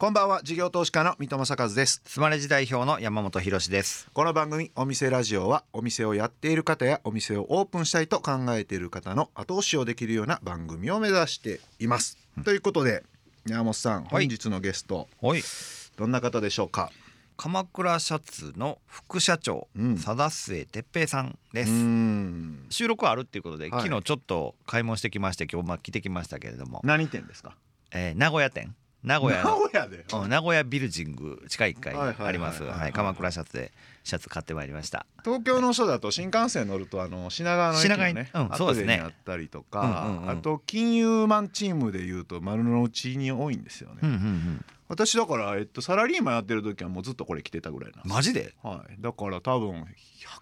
こんばんは事業投資家の三戸正和です。スマレジ代表の山本博です。この番組お店ラジオはお店をやっている方やお店をオープンしたいと考えている方の後押しをできるような番組を目指しています、うん、ということで山本さん、本日のゲスト、はい、どんな方でしょうか？鎌倉シャツの副社長、うん、貞末哲平さんです。収録あるっていうことで、はい、昨日ちょっと買い物してきまして今日まあ来てきましたけれども。何店ですか、えー、名古屋店名古屋。名古屋で、うん、名古屋ビルジング地下1階あります。鎌倉シャツでシャツ買ってまいりました。東京の人だと新幹線乗るとあの品川の駅のねうん、そうですね。あったりとか、あと金融マンチームでいうと丸の内に多いんですよね、うんうんうん私だから、えっと、サラリーマンやってる時はもうずっとこれ着てたぐらいなんマジで、はい、だから多分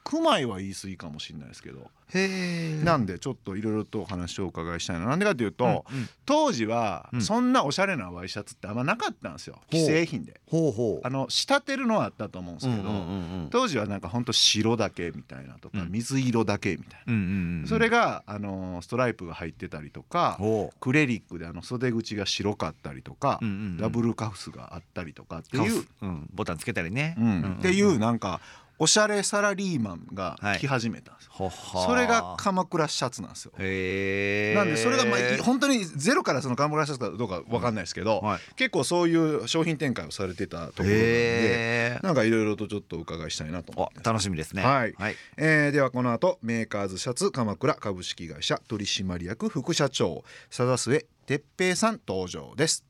100枚は言い過ぎかもしれないですけど。へなんでちょっといろいろとお話をお伺いしたいな。なんでかというと、うんうん、当時はそんなおしゃれなワイシャツってあんまなかったんですよ、既製品で。ほうほう。あの仕立てるのはあったと思うんですけど、うんうんうんうん、当時はなんかほんと白だけみたいなとか、水色だけみたいな、うんうんうん、それがあのストライプが入ってたりとかクレリックであの袖口が白かったりとか、うんうんうん、ダブルカフスがあったりとかっていう、うん、ボタンつけたりね、うん。うんうん、っていうなんかおしゃれサラリーマンが着始めたんですよ、はい、それが鎌倉シャツなんですよ。なんでそれがまあ本当にゼロからその鎌倉シャツかどうか分かんないですけど、はい、結構そういう商品展開をされてたところなんでなんかいろいろとちょっとお伺いしたいなと思って。楽しみですね。はい、はい、えー、ではこの後メーカーズシャツ鎌倉株式会社取締役副社長貞末哲平さん登場です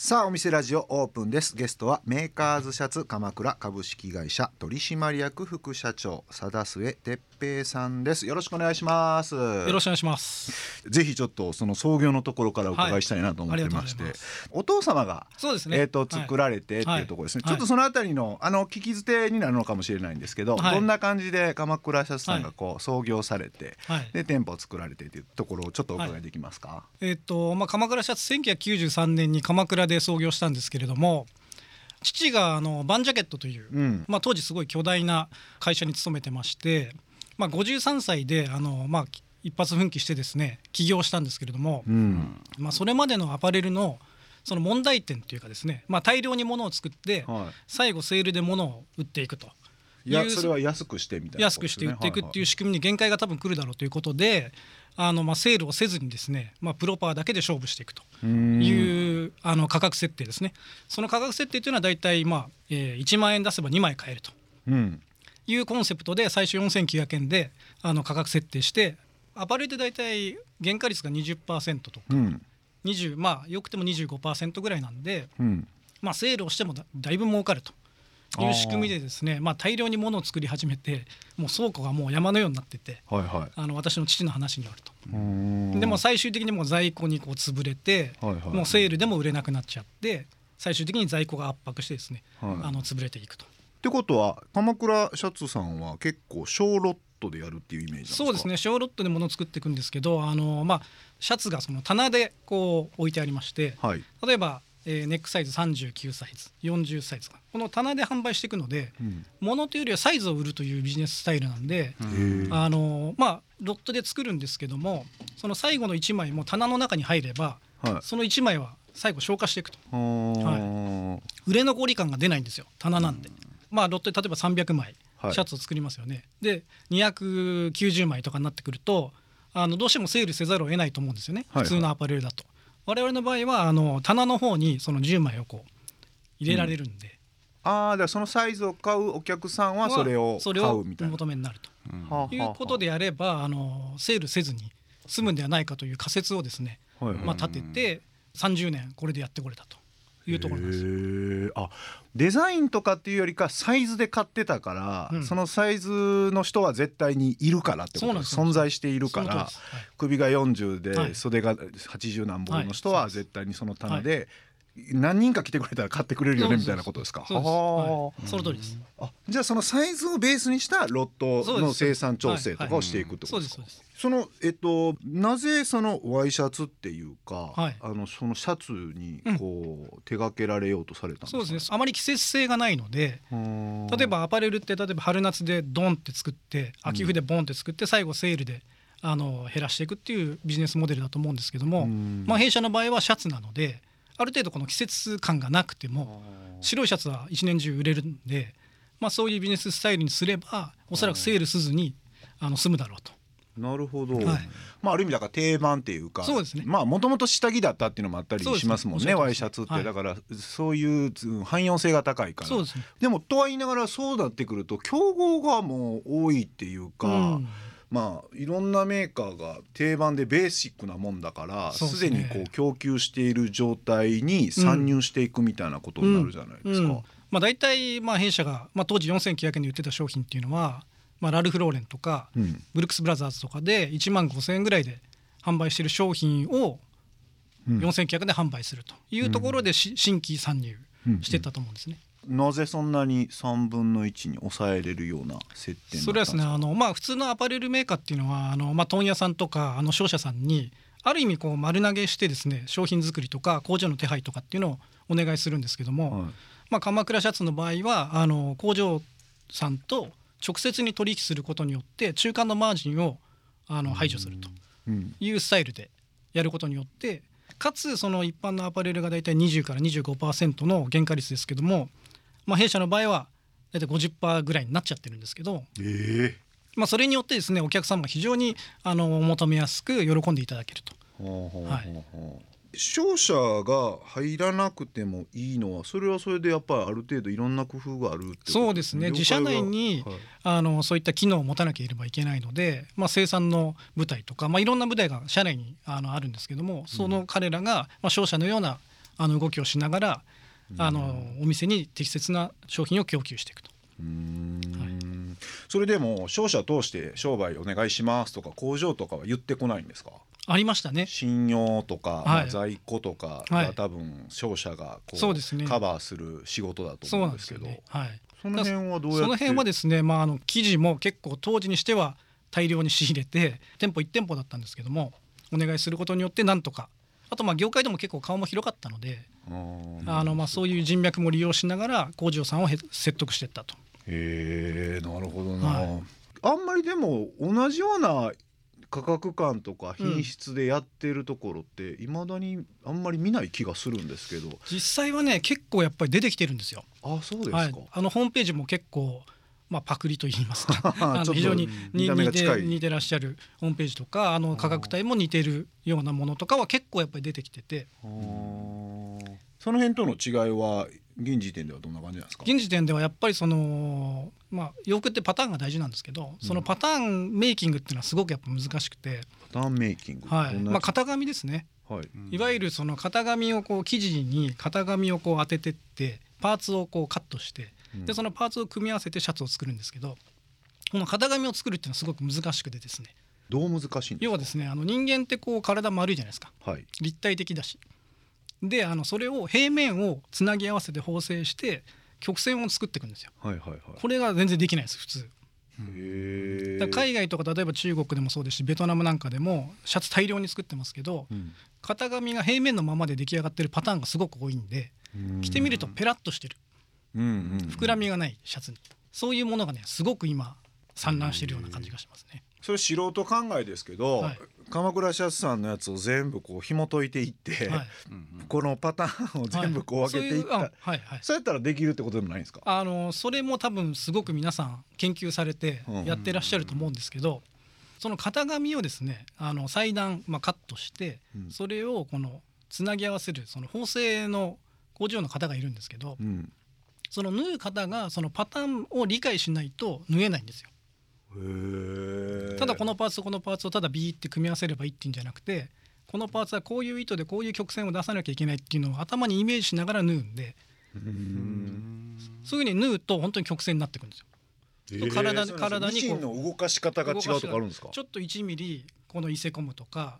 さあお店ラジオオープンです。ゲストはメーカーズシャツ鎌倉株式会社取締役副社長貞末哲平さんです。よろしくお願いします。よろしくお願いします。ぜひちょっとその創業のところからお伺いしたいなと思ってまして、はい、お父様がそうですね。えっ、ー、と作られてっていうところですね、はい、ちょっとそのあたりのあの聞き捨てになるのかもしれないんですけど、はい、どんな感じで鎌倉シャツさんがこう創業されて、で店舗を作られてっていうところをちょっとお伺いできますか、えっ、ー、とまあ鎌倉シャツ1993年に鎌倉で創業したんですけれども父があのバンジャケットという、うん、まあ、当時すごい巨大な会社に勤めてまして、まあ、53歳であの、まあ、一発奮起してですね起業したんですけれども、うん、まあ、それまでのアパレルのその問題点というかですね、まあ、大量に物を作って、はい、最後セールで物を売っていくと。いやそれは安くしてみたいな、ね、安くして売っていくっていう仕組みに限界が多分来るだろうということで、あのまあセールをせずにですね、まあ、プロパーだけで勝負していくというあの価格設定ですね。その価格設定というのは大体、まあえー、1万円出せば2枚買えると。いうコンセプトで最初4900円であの価格設定してアパレルで大体原価率が20%とか、うん、20まあよくても25%ぐらいなんで、うん、まあ、セールをしてもだいぶ儲かると。いう仕組みでですねまあ、大量に物を作り始めてもう倉庫がもう山のようになってて、はいはい、あの私の父の話によると。でも最終的にもう在庫にこう潰れて、はいはい、もうセールでも売れなくなっちゃって最終的に在庫が圧迫してですね、はい、あの潰れていくと。ってことは鎌倉シャツさんは結構小ロットでやるっていうイメージそうですね。小ロットで物を作っていくんですけどあの、まあ、シャツがその棚でこう置いてありまして、はい、例えばえー、ネックサイズ39サイズ40サイズこの棚で販売していくので、うん、物というよりはサイズを売るというビジネススタイルなんであのまあロットで作るんですけどもその最後の1枚も棚の中に入れば、はい、その1枚は最後消化していくと、はい、売れ残り感が出ないんですよ。棚なんで、うん、まあロットで例えば300枚シャツを作りますよね、はい、で290枚とかになってくるとあのどうしてもセールせざるを得ないと思うんですよね、普通のアパレルだと。我々の場合はあの棚の方にその10枚をこう入れられるんで、うん、ああだそのサイズを買うお客さんはそれを買うみたいな。求めになると、うん、いうことでやればあのセールせずに済むんではないかという仮説をですね、はいはい、まあ、立てて30年これでやってこれたというところです。あデザインとかっていうよりかサイズで買ってたから、うん、そのサイズの人は絶対にいるからってこと？存在しているから、はい、首が40で袖が80何本の人は絶対にその棚で、何人か来てくれたら買ってくれるよねみたいなことですか？その通りです。あ、じゃあそのサイズをベースにしたロットの生産調整とかをしていくってことですか？そのえっとなぜそのワイシャツっていうか、はい、あのそのシャツにこう、うん、手掛けられようとされたんですか？そうですね。あまり季節性がないので、例えばアパレルって例えば春夏でドンって作って、秋冬でボンって作って最後セールで。あの減らしていくっていうビジネスモデルだと思うんですけども、まあ、弊社の場合はシャツなのである程度この季節感がなくても白いシャツは一年中売れるんで、まあ、そういうビジネススタイルにすればおそらくセールせずにあの済むだろうと。なるほど、はい、まあある意味だから定番っていうかそうですね。まあもともと下着だったっていうのもあったりしますもんねね。ワイシャツって、はい、だからそういう汎用性が高いから。そうです、ね、でもとは言いながらそうなってくると競合がもう多いっていうか、うん、まあいろんなメーカーが定番でベーシックなもんだからすで、ね、にこう供給している状態に参入していくみたいなことになるじゃないですか。うん。うん、まあ、大体まあ弊社が、まあ、当時4900円で売ってた商品っていうのはまあ、ラルフローレンとか、うん、ブルックス・ブラザーズとかで1万5,000円ぐらいで販売している商品を4,900円で販売するというところで、新規参入してたと思うんですね。なぜそんなに3分の1に抑えれるような設定それはですね。あの、まあ、普通のアパレルメーカーっていうのはあの、まあ、問屋さんとかあの商社さんにある意味こう丸投げしてですね商品作りとか工場の手配とかっていうのをお願いするんですけども、はい、まあ、鎌倉シャツの場合はあの工場さんと直接に取引することによって中間のマージンをあの排除するというスタイルでやることによってかつその一般のアパレルが大体20から25%の原価率ですけども、まあ、弊社の場合は大体50%ぐらいになっちゃってるんですけど、えー、まあ、それによってですねお客様が非常にあの求めやすく喜んでいただけると。はい、商社が入らなくてもいいのはそれはそれでやっぱりある程度いろんな工夫があるそうですね。自社内に、はい、あのそういった機能を持たなければいけないので、まあ、生産の部隊とか、まあ、いろんな部隊が社内にあのあるんですけどもその彼らが、まあ、商社のようなあの動きをしながら、あのお店に適切な商品を供給していくと。それでも商社通して商売お願いしますとか工場とかは言ってこないんですか？ありましたね。信用とか、まあ、在庫とかが多分商社がこうそうです、ね、カバーする仕事だと思うんですけど。ね。はい、その辺はどうやその辺はですね、まあ、あの記事も結構当時にしては大量に仕入れて店舗1店舗だったんですけどもお願いすることによってなんとか。あとまあ業界でも結構顔も広かったのであのまあそういう人脈も利用しながら工場さんを説得していったと。へえなるほどな、はい、あんまりでも同じような価格感とか品質でやってるところっていまだにあんまり見ない気がするんですけど。実際はね結構やっぱり出てきてるんですよ。あそうですか、はい、あのホームページも結構まあ、パクリと言いますか。あの非常に似て似てらっしゃるホームページとかあの価格帯も似てるようなものとかは結構やっぱり出てきてて。その辺との違いは現時点ではどんな感じなんですか？現時点ではやっぱりそのまあ洋服ってパターンが大事なんですけど、そのパターンメイキングっていうのはすごくやっぱ難しくて。パターンメイキング。はい。まあ型紙ですね、はい、いわゆるその型紙をこう生地に型紙をこう当ててってパーツをこうカットして、でそのパーツを組み合わせてシャツを作るんですけどこの型紙を作るっていうのはすごく難しくてですね。どう難しいん要はですねあの人間ってこう体丸いじゃないですか、はい、立体的だし。であのそれを平面をつなぎ合わせて縫製して曲線を作っていくんですよ。はいはいはい、これが全然できないです普通。海外とか例えば中国でもそうですしベトナムなんかでもシャツ大量に作ってますけど、うん、型紙が平面のままで出来上がってるパターンがすごく多いんで着てみるとペラッとしてる、膨らみがないシャツに。そういうものがねすごく今散乱してるような感じがしますね。それ素人考えですけど、はい、鎌倉シャツさんのやつを全部こう紐解いていって、はい、このパターンを全部こう分けていった、はい、はいはい、そうやったらできるってことでもないんですか？あのそれも多分すごく皆さん研究されてやってらっしゃると思うんですけど、その型紙をですねあの裁断、まあ、カットして、うん、それをこのつなぎ合わせるその縫製の工場の方がいるんですけど、うん、その縫う方がそのパターンを理解しないと縫えないんですよ。ただこのパーツとこのパーツをただビーって組み合わせればいいっていうんじゃなくてこのパーツはこういう糸でこういう曲線を出さなきゃいけないっていうのを頭にイメージしながら縫うんでそういうふうに縫うと本当に曲線になってくるんですよ。体体にこう動かし方が違うとかあるんですか？ちょっと1ミリこの伊勢込むとか？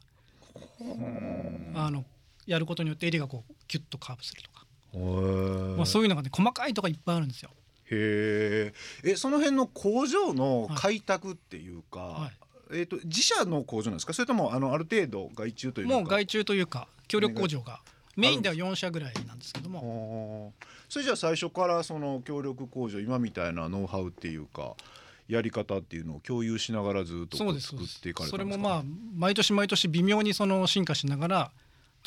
あのやることによって襟がこうキュッとカーブするとか、まあ、そういうのがね細かいとかいっぱいあるんですよ。へえその辺の工場の開拓っていうか、はい、えーと、自社の工場なんですか？それともあのある程度外注というか。もう外注というか協力工場がメインでは4社ぐらいなんですけども。それじゃあ最初からその協力工場今みたいなノウハウっていうかやり方っていうのを共有しながらずっと作っていかれたんですか？それもまあ毎年毎年微妙にその進化しながら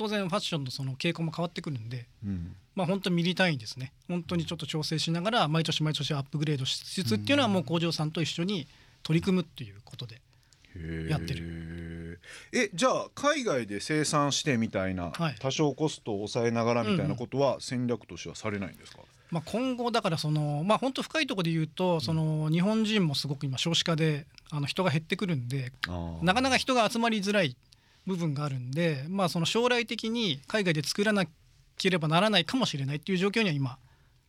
当然ファッションのその傾向も変わってくるんで、うん、まあ本当ミリ単位ですね。本当にちょっと調整しながら毎年毎年アップグレードしつつっていうのはもう工場さんと一緒に取り組むっていうことでやってる。えじゃあ海外で生産してみたいな、はい、多少コストを抑えながらみたいなことは戦略としてはされないんですか、まあ、今後だからそのまあ本当深いところで言うとその日本人もすごく今少子化であの人が減ってくるんでなかなか人が集まりづらい部分があるんでまあその将来的に海外で作らなければならないかもしれないっていう状況には今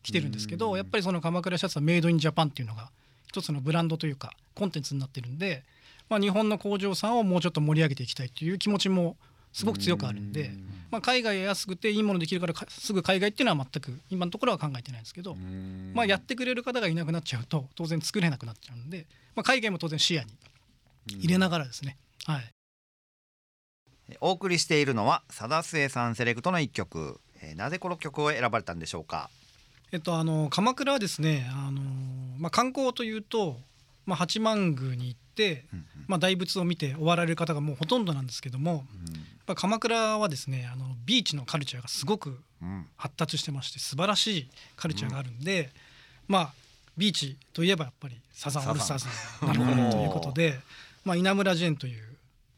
来てるんですけどやっぱりその鎌倉シャツはメイドインジャパンっていうのが一つのブランドというかコンテンツになってるんでまあ、日本の工場さんをもうちょっと盛り上げていきたいという気持ちもすごく強くあるんで、まあ、海外は安くていいものできるからすぐ海外っていうのは全く今のところは考えてないんですけど、まあ、やってくれる方がいなくなっちゃうと当然作れなくなっちゃうんで、まあ、海外も当然視野に入れながらですね。はい、お送りしているのは貞末さんセレクトの一曲、えー、なぜこの曲を選ばれたんでしょうか？えっとあの鎌倉はですねあの、まあ、観光というと、まあ、八幡宮に行って、うんまあ、大仏を見て終わられる方がもうほとんどなんですけども、うん、鎌倉はですねあのビーチのカルチャーがすごく発達してまして素晴らしいカルチャーがあるんで、うん、まあビーチといえばやっぱりサザンオールスターズなのかなということで、まあ、稲村ジェーンという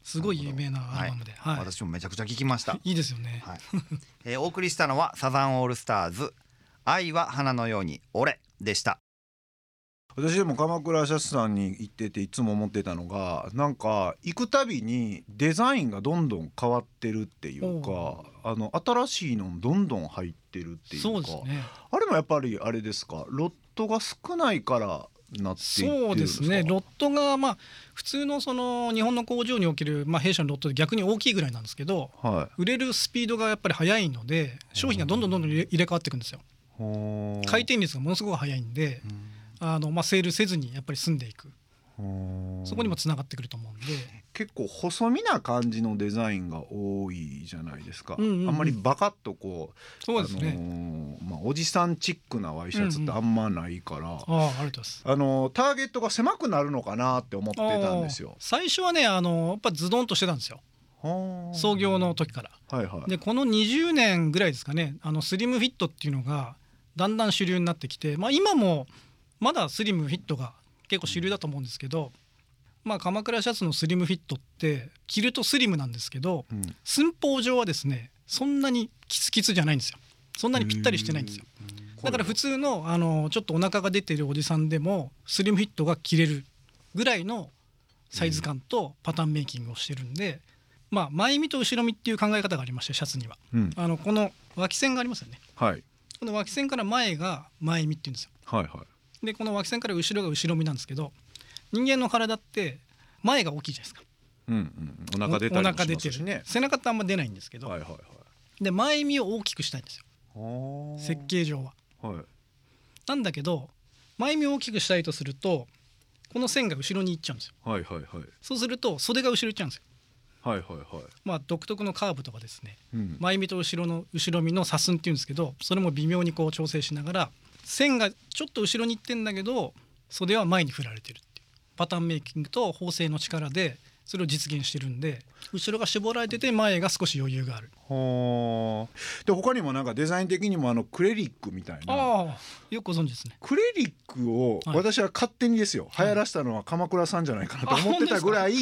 すごい有名なアルバムで、はい。はい、私もめちゃくちゃ聞きました。いいですよね、はい。えー、お送りしたのはサザンオールスターズ。愛は花のように俺でした。私でも鎌倉シャツさんに行ってていつも思ってたのがなんか行くたびにデザインがどんどん変わってるっていうかあの新しいのどんどん入ってるっていうか、ね、あれもやっぱりあれですか？ロットが少ないからなってそうですね。ロットがまあ普通のその日本の工場におけるまあ弊社のロットで逆に大きいぐらいなんですけど、はい、売れるスピードがやっぱり速いので商品がどんどんどんどん入れ替わっていくんですよ。回転率がものすごく速いんで、あの、まあ、セールせずにやっぱり住んでいく。そこにもつながってくると思うんで。結構細身な感じのデザインが多いじゃないですか、うんうんうん、あんまりバカッとこうそうですね、あのー、まあ、おじさんチックなワイシャツってあんまないから、うんうん、ああのー、ターゲットが狭くなるのかなって思ってたんですよ。最初はねあのー、やっぱズドンとしてたんですよ。創業の時から、はいはい、でこの20年ぐらいですかねあのスリムフィットっていうのがだんだん主流になってきて、まあ、今もまだスリムフィットが結構主流だと思うんですけど、まあ、鎌倉シャツのスリムフィットって着るとスリムなんですけど、うん、寸法上はですねそんなにキツキツじゃないんですよそんなにぴったりしてないんですよ。だから普通のあのちょっとお腹が出てるおじさんでもスリムフィットが着れるぐらいのサイズ感とパターンメイキングをしてるんで、まあ、前身と後ろ身っていう考え方がありましてシャツには、うん、あのこの脇線がありますよね、はい、この脇線から前が前身っていうんですよ、はいはい、でこの脇線から後ろが後ろ身なんですけど人間の体って前が大きいじゃないですか。うんうん、お腹出たりもしますしね。背中ってあんま出ないんですけど、はいはいはい、で前身を大きくしたいんですよ設計上は。はい、なんだけど前身を大きくしたいとするとこの線が後ろに行っちゃうんですよ。はいはいはい、そうすると袖が後ろ行っちゃうんですよ。はいはいはい。まあ、独特のカーブとかですね、うん、前身と後ろの後ろ身の差寸っていうんですけどそれも微妙にこう調整しながら線がちょっと後ろに行ってんだけど袖は前に振られてるっていう。パターンメイキングと縫製の力でそれを実現してるんで後ろが絞られてて前が少し余裕がある。はで他にもなんかデザイン的にもあのクレリックみたいな。あよくご存知ですね。クレリックを私は勝手にですよ、はい、流行らしたのは鎌倉さんじゃないかなと思ってたぐらい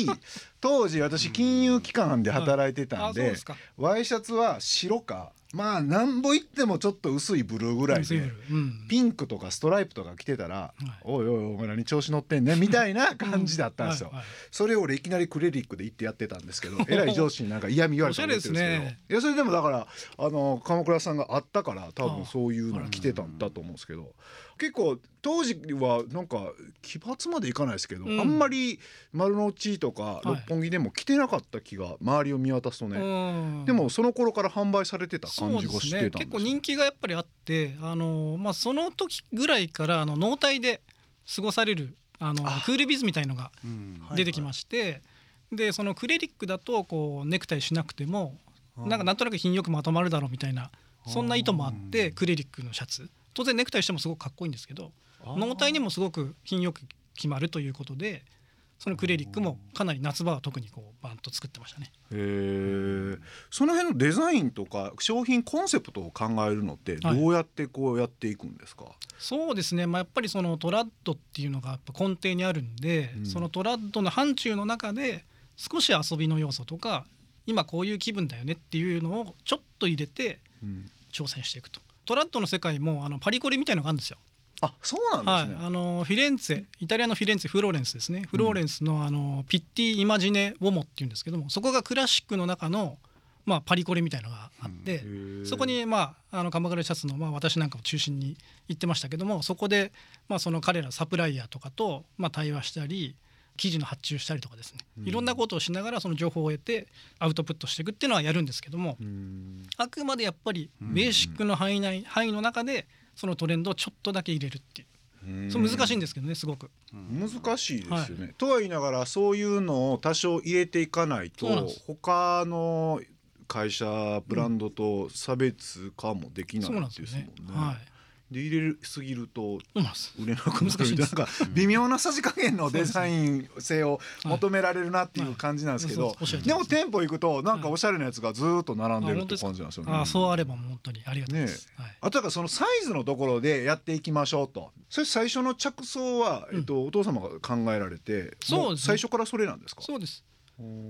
当時私金融機関で働いてたんで、はい、ワイシャツは白かまあなんぼ言ってもちょっと薄いブルーぐらいで、うん、ピンクとかストライプとか着てたら「はい、おいおいお前何調子乗ってんね」みたいな感じだったんですよ。それを俺いきなりクレリックで言ってやってたんですけど えらい上司になんか嫌味言われたんですけど、ね、いやそれでもだからあの鎌倉さんがあったから多分そういうの着てたんだと思うんですけど。結構当時はなんか奇抜までいかないですけど、うん、あんまり丸の内とか六本木でも着てなかった気が周りを見渡すとね、はい、でもその頃から販売されてた感じがしてたんです、ね、結構人気がやっぱりあってあの、まあ、その時ぐらいからあの納体で過ごされるあのクールビズみたいのが出てきまして、うんはいはい、でそのクレリックだとこうネクタイしなくてもなんかなんとなく品よくまとまるだろうみたいなそんな意図もあってクレリックのシャツ当然ネクタイしてもすごくかっこいいんですけど納体にもすごく品よく決まるということでそのクレリックもかなり夏場は特にこうバンと作ってましたね。へえ。その辺のデザインとか商品コンセプトを考えるのってどうやってこうやっていくんですか？はい、そうですね。まあやっぱりそのトラッドっていうのがやっぱ根底にあるんで、うん、そのトラッドの範疇の中で少し遊びの要素とか今こういう気分だよねっていうのをちょっと入れて挑戦していくと。トラッドの世界もあのパリコレみたいのがあるんですよ。あそうなんですね、はい、あのフィレンツェイタリアのフィレンツェフローレンスですね。フローレンスのあのピッティ・イマジネ・ウォモっていうんですけどもそこがクラシックの中のまあ、パリコレみたいのがあって、うん、そこに、まあ、あの鎌倉シャツの、まあ、私なんかを中心に行ってましたけどもそこで、まあ、その彼らサプライヤーとかと、まあ、対話したり記事の発注したりとかですね、いろんなことをしながらその情報を得てアウトプットしていくっていうのはやるんですけども、うん、あくまでやっぱりベーシックの範囲内、範囲の中でそのトレンドをちょっとだけ入れるっていう。そう難しいんですけどねすごく。難しいですよね、はい、とは言いながらそういうのを多少入れていかないと他の会社ブランドと差別化もできないですもんね。はいで入れすぎると売れなくなるみたいな。か微妙なさじ加減のデザイン性を求められるなっていう感じなんですけどでも店舗行くとなんかおしゃれなやつがずっと並んでるって感じなんですよね。あそうあれば本当にありがたいです。あとはそのサイズのところでやっていきましょうと。それ最初の着想は、えっと、お父様が考えられて、そう最初からそれなんですか？そうです。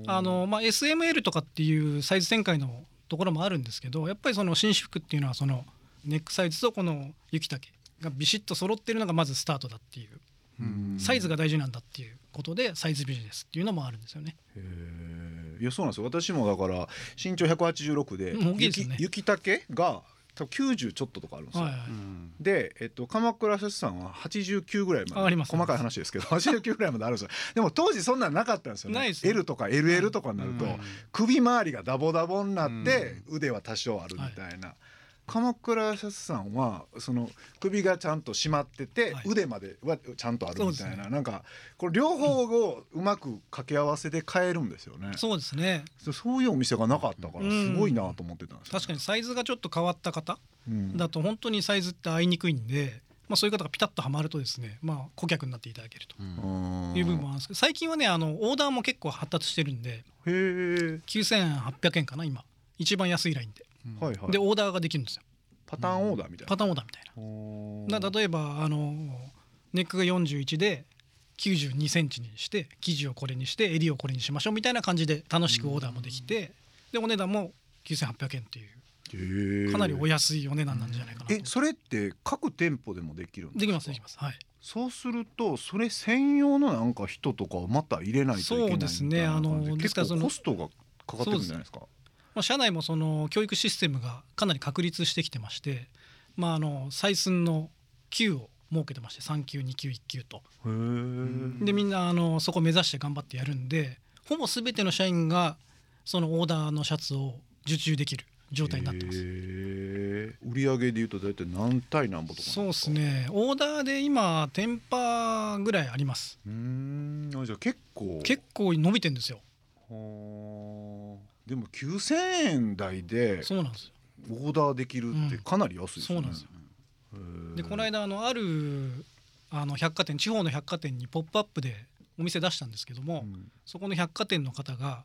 あの、まあ、SML とかっていうサイズ展開のところもあるんですけどやっぱりその紳士服っていうのはそのネックサイズとこの雪丈がビシッと揃ってるのがまずスタートだっていう。サイズが大事なんだっていうことでサイズビジネスっていうのもあるんですよね。いやそうなんですよ。私もだから身長186で雪,、ね、雪丈が多分90ちょっととかあるんですよ。はいはい、で、えっと、鎌倉節さんは89ぐらいまで。細かい話ですけど 89ぐらいまであるんですよ。でも当時そんなんなかったんですよね。L とか LL とかになると、首周りがダボダボになって、腕は多少あるみたいな。はい鎌倉シャツさんはその首がちゃんと締まってて、はい、腕まではちゃんとあるみたいな、ね、なんかこれ両方をうまく掛け合わせで買えるんですよね。そうですね。そういうお店がなかったからすごいなと思ってたんです、ね、確かにサイズがちょっと変わった方だと本当にサイズって合いにくいんで。まあ、そういう方がピタッとはまるとですね、まあ、顧客になっていただけるという部分もあるんですけど最近はねあのオーダーも結構発達してるんで9800円かな今。一番安いラインではいはい、でオーダーができるんですよ。パターンオーダーみたいな、パターンオーダーみたいな。例えばあのネックが41で92センチにして生地をこれにして襟をこれにしましょうみたいな感じで楽しくオーダーもできてでお値段も9800円っていうかなりお安いお値段なんじゃないかなえそれって各店舗でもできるんできますできます。はい。そうするとそれ専用のなんか人とかをまた入れないといけないそうですね。あの結構コストがかかってくるんじゃないですか？まあ、社内もその教育システムがかなり確立してきてまして、まあ、あの採寸の級を設けてまして3級2級1級と。でみんなあのそこ目指して頑張ってやるんでほぼ全ての社員がそのオーダーのシャツを受注できる状態になってます。売上でいうと大体何対何歩とかそうですね。オーダーで今店舗ぐらいあります。うん。じゃあ結構。結構伸びてんですよでも9,000円台でそうなんですよ。オーダーできるってかなり安いですね、うん、そうなんですよ。でこの間あのあるあの百貨店地方の百貨店に「ポップアップでお店出したんですけども、うん、そこの百貨店の方が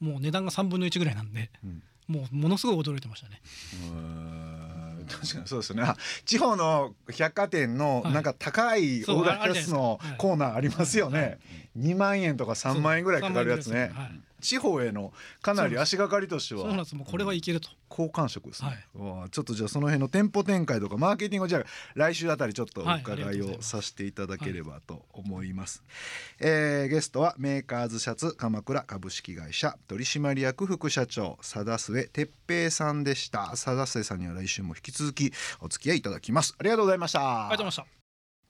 もう値段が3分の1ぐらいなんで、うん、もうものすごい驚いてましたね。確かにそうですね。地方の百貨店のなんか高いオーダーのコーナーありますよね、はい、2万円とか3万円ぐらいかかるやつね。地方へのかなり足がかりとしてはそうなんです。もうこれはいけると、好感触ですね、はい、ちょっとじゃあその辺の店舗展開とかマーケティングをじゃあ来週あたりちょっとお伺いをさせていただければと思います、はい、えー、ゲストはメーカーズシャツ鎌倉株式会社取締役副社長佐田末哲平さんでした。佐田末さんには来週も引き続きお付き合いいただきます。ありがとうございました。ありがとうございました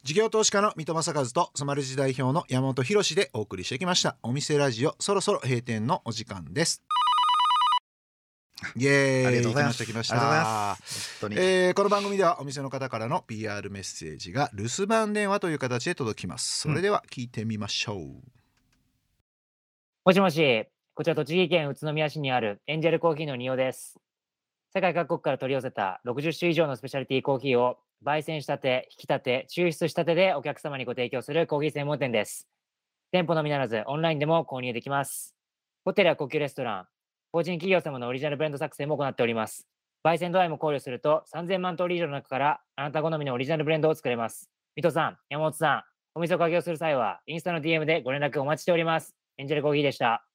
事業投資家の三戸正和とスマルジ代表の山本博でお送りしてきました。お店ラジオそろそろ閉店のお時間です。イエーイ。ありがとうございました来ました。えー、この番組ではお店の方からの PR メッセージが留守番電話という形で届きます。それでは聞いてみましょう、うん、もしもしこちら栃木県宇都宮市にあるエンジェルコーヒーの仁王です。世界各国から取り寄せた60種以上のスペシャリティコーヒーを焙煎したて、引き立て、抽出したてでお客様にご提供するコーヒー専門店です。店舗のみならずオンラインでも購入できます。ホテルや高級レストラン、法人企業様のオリジナルブレンド作成も行っております。焙煎度合いも考慮すると3000万通り以上の中からあなた好みのオリジナルブレンドを作れます。水戸さん、山本さん、お店を開業する際はインスタの DM でご連絡お待ちしております。エンジェルコーヒーでした。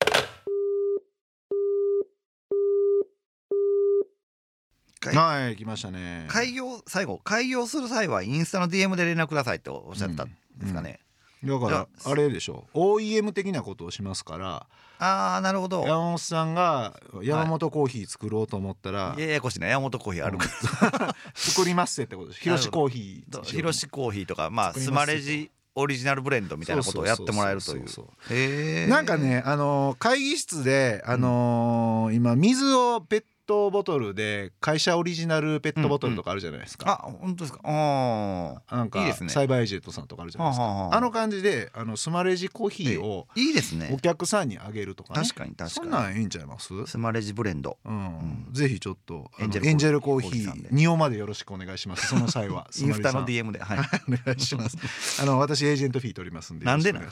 はい来ましたね。開業最後開業する際はインスタの DM で連絡くださいっておっしゃったんですかね、うん。うん、だからあれでしょ OEM 的なことをしますから。ああなるほど。山本さんが山本コーヒー作ろうと思ったら、はい、ややこしいな山本コーヒーあるから、作りますってことです広しコーヒー広しコーヒーとかまあスマレジオリジナルブレンドみたいなことをやってもらえるという。なんかねあの会議室であのー、今水をペットボトルで会社オリジナルペットボトルとかあるじゃないですか、うんうん、あ本当ですか？あなんかいいですね。サイバーエージェントさんとかあるじゃないですか、はあはあ、あ。の感じであのスマレジコーヒーをいいですね。お客さんにあげるとか、ね、確かに確かに。そんなんいいんちゃいます？スマレジブレンド、うん、うん、ぜひちょっとエンジェルコーヒー仁尾までよろしくお願いします。その際は インスタの DM で、はい、お願いします。あの私エージェントフィー取りますんでなんでな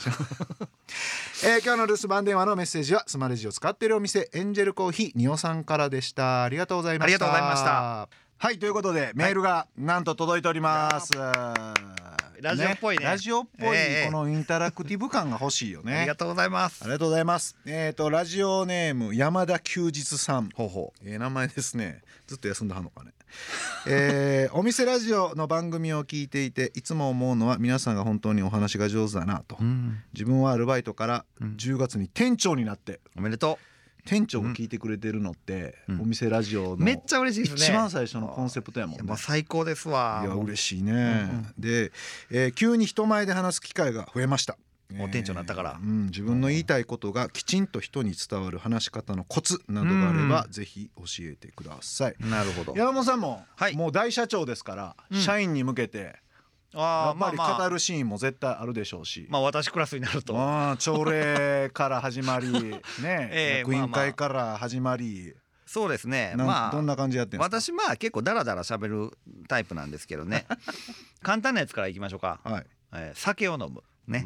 えー、今日の留守番電話のメッセージはスマレジを使っているお店エンジェルコーヒー仁尾さんからでしたありがとうございました。ありがとうございました。はいということでメールがなんと届いております、ラジオっぽいね、ね、ラジオっぽい、このインタラクティブ感が欲しいよね。ありがとうございます。ありがとうございます。えっ、ー、とラジオネーム山田休日さん。ほうほう。ええー、名前ですね。ずっと休んだはんのかね。えー、お店ラジオの番組を聞いていていつも思うのは皆さんが本当にお話が上手だなと、うん、自分はアルバイトから10月に店長になって、おめでとう店長が聞いてくれてるのって、うん、お店ラジオのめっちゃ嬉しいですね。一番最初のコンセプトやもんね。最高ですわ。いや嬉しいね、うんうん、で、えー、急に人前で話す機会が増えました。お店長になったから、うん、自分の言いたいことがきちんと人に伝わる話し方のコツなどがあれば、ぜひ教えてください。なるほど。山本さんも、はい、もう大社長ですから、社員に向けてあやっぱり語るシーンも絶対あるでしょうし、まあ、私クラスになると。朝礼から始まりね、えー、役員会から始まり、そうですね。まあどんな感じやってん私まあ結構ダラダラ喋るタイプなんですけどね。簡単なやつからいきましょうか、はい。えー、酒を飲む。ね。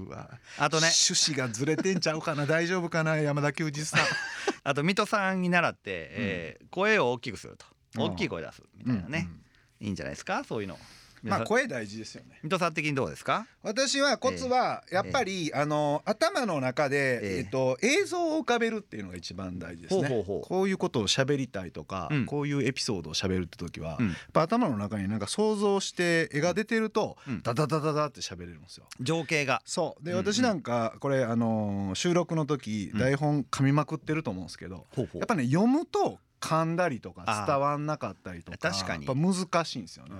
あとね。趣旨がずれてんちゃうかな？大丈夫かな？山田久司さん。あと水戸さんに習って、えー、声を大きくすると。大きい声出すみたいなね、うんうん、いいんじゃないですか？そういうの。まあ声大事ですよね。水戸さん的にどうですか？私はコツはやっぱり、あの頭の中で、えっと映像を浮かべるっていうのが一番大事ですね。こういうことを喋りたいとか、こういうエピソードを喋るって時は、やっぱ頭の中になんか想像して絵が出てると、ダダダダダって喋れるんですよ。情景が。そう。で私なんかこれあの収録の時台本噛みまくってると思うんですけど、やっぱね読むと噛んだりとか伝わんなかったりとか確かにやっぱ難しいんですよね。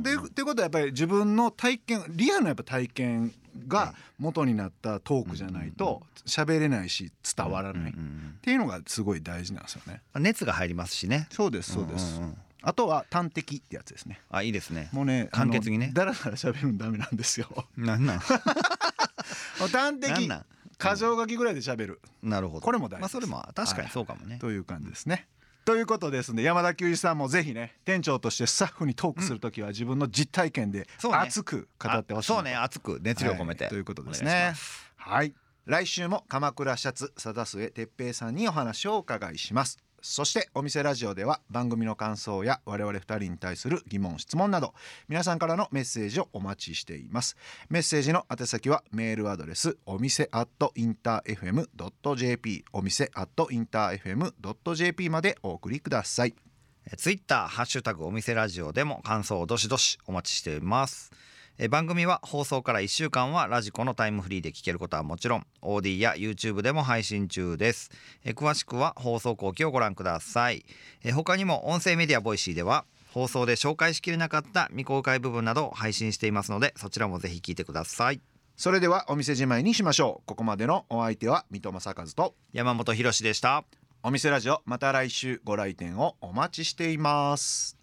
でっていうことはやっぱり自分の体験リアルなやっぱ体験が元になったトークじゃないと喋れないし伝わらないっていうのがすごい大事なんですよね。熱が入りますしね。そうですそうです。あとは端的ってやつですね。あいいですね。もうね簡潔にね。だらだら喋るのダメなんですよ。なんなん？端的。箇条書きぐらいで喋る。なるほど。これも大事。まあそれも確かにそうかもね。という感じですね。ということですね。山田久司さんもぜひね店長としてスタッフにトークする時は自分の実体験で熱く語ってほしい、そうね。熱く熱量込めて、はい、ということですね。はい。来週も鎌倉シャツ貞末哲平さんにお話をお伺いしますそしてお店ラジオでは番組の感想や我々2人に対する疑問質問など皆さんからのメッセージをお待ちしています。メッセージの宛先はメールアドレスお店アットインター FM.jp お店アットインター FM.jp までお送りください。ツイッターハッシュタグお店ラジオでも感想をどしどしお待ちしています。え番組は放送から1週間はラジコのタイムフリーで聞けることはもちろん AuDee や YouTube でも配信中です。え詳しくは放送後記をご覧ください。え他にも音声メディアボイシーでは放送で紹介しきれなかった未公開部分などを配信していますのでそちらもぜひ聞いてください。それではお店じまいにしましょう。ここまでのお相手は三戸政和と山本博でした。お店ラジオまた来週ご来店をお待ちしています